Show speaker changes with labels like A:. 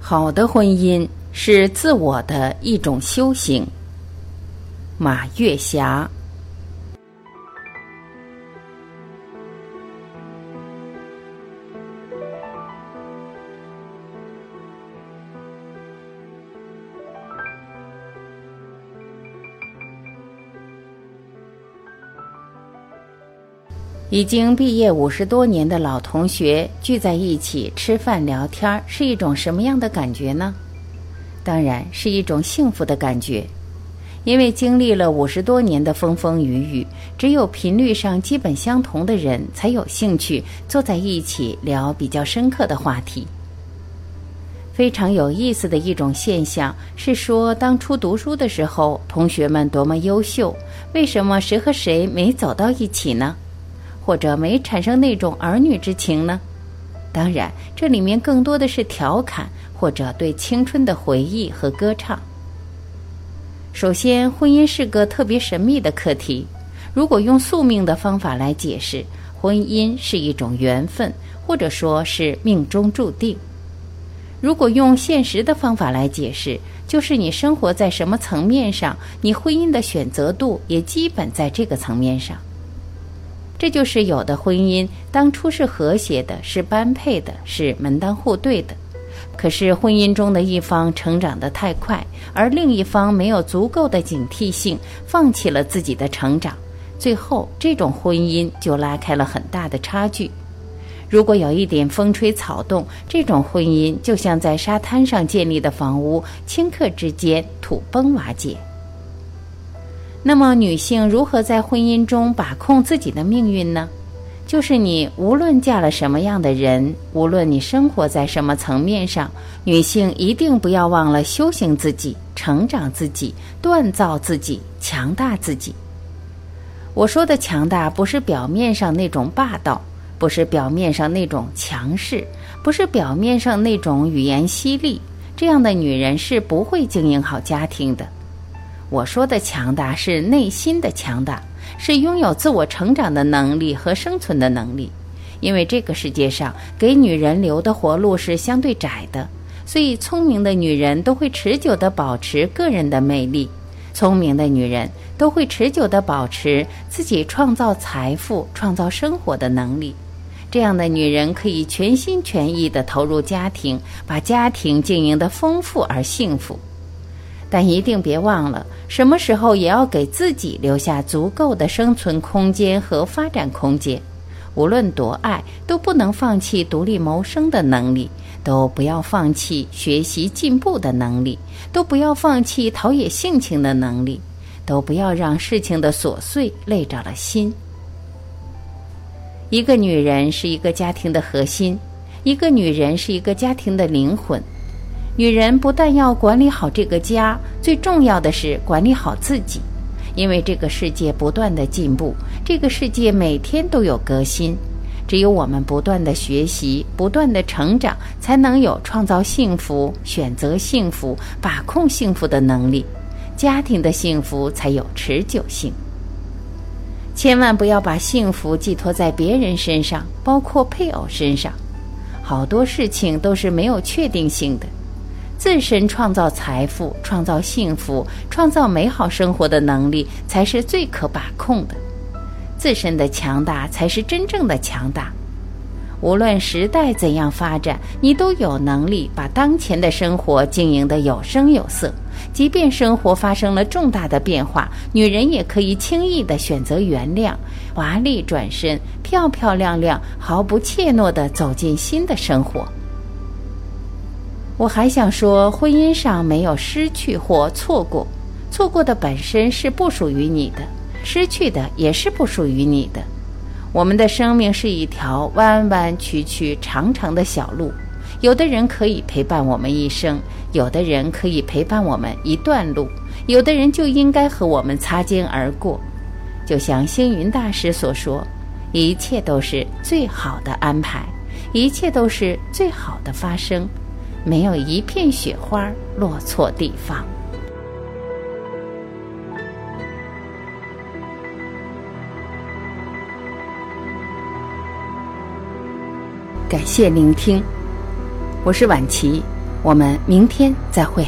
A: 好的婚姻是自我的一种修行。马月霞。已经毕业五十多年的老同学聚在一起吃饭聊天，是一种什么样的感觉呢？当然是一种幸福的感觉，因为经历了五十多年的风风雨雨，只有频率上基本相同的人才有兴趣坐在一起聊比较深刻的话题。非常有意思的一种现象是说，当初读书的时候，同学们多么优秀，为什么谁和谁没走到一起呢？或者没产生那种儿女之情呢？当然，这里面更多的是调侃或者对青春的回忆和歌唱。首先，婚姻是个特别神秘的课题。如果用宿命的方法来解释，婚姻是一种缘分，或者说是命中注定。如果用现实的方法来解释，就是你生活在什么层面上，你婚姻的选择度也基本在这个层面上。这就是有的婚姻当初是和谐的，是般配的，是门当户对的。可是婚姻中的一方成长得太快，而另一方没有足够的警惕性，放弃了自己的成长，最后这种婚姻就拉开了很大的差距。如果有一点风吹草动，这种婚姻就像在沙滩上建立的房屋，顷刻之间土崩瓦解。那么，女性如何在婚姻中把控自己的命运呢？就是你无论嫁了什么样的人，无论你生活在什么层面上，女性一定不要忘了修行自己、成长自己、锻造自己、强大自己。我说的强大，不是表面上那种霸道，不是表面上那种强势，不是表面上那种语言犀利。这样的女人是不会经营好家庭的。我说的强大是内心的强大，是拥有自我成长的能力和生存的能力。因为这个世界上给女人留的活路是相对窄的，所以聪明的女人都会持久地保持个人的魅力，聪明的女人都会持久地保持自己创造财富、创造生活的能力。这样的女人可以全心全意地投入家庭，把家庭经营得丰富而幸福。但一定别忘了，什么时候也要给自己留下足够的生存空间和发展空间。无论多爱，都不能放弃独立谋生的能力，都不要放弃学习进步的能力，都不要放弃陶冶性情的能力，都不要让事情的琐碎累着了心。一个女人是一个家庭的核心，一个女人是一个家庭的灵魂。女人不但要管理好这个家，最重要的是管理好自己，因为这个世界不断的进步，这个世界每天都有革新，只有我们不断的学习、不断的成长，才能有创造幸福、选择幸福、把控幸福的能力，家庭的幸福才有持久性。千万不要把幸福寄托在别人身上，包括配偶身上，好多事情都是没有确定性的。自身创造财富、创造幸福、创造美好生活的能力，才是最可把控的。自身的强大才是真正的强大。无论时代怎样发展，你都有能力把当前的生活经营得有声有色。即便生活发生了重大的变化，女人也可以轻易地选择原谅，华丽转身，漂漂亮亮，毫不怯懦地走进新的生活。我还想说，婚姻上没有失去或错过，错过的本身是不属于你的，失去的也是不属于你的。我们的生命是一条弯弯曲曲、长长的小路，有的人可以陪伴我们一生，有的人可以陪伴我们一段路，有的人就应该和我们擦肩而过。就像星云大师所说：“一切都是最好的安排，一切都是最好的发生。”没有一片雪花落错地方。感谢聆听，我是晚琪，我们明天再会。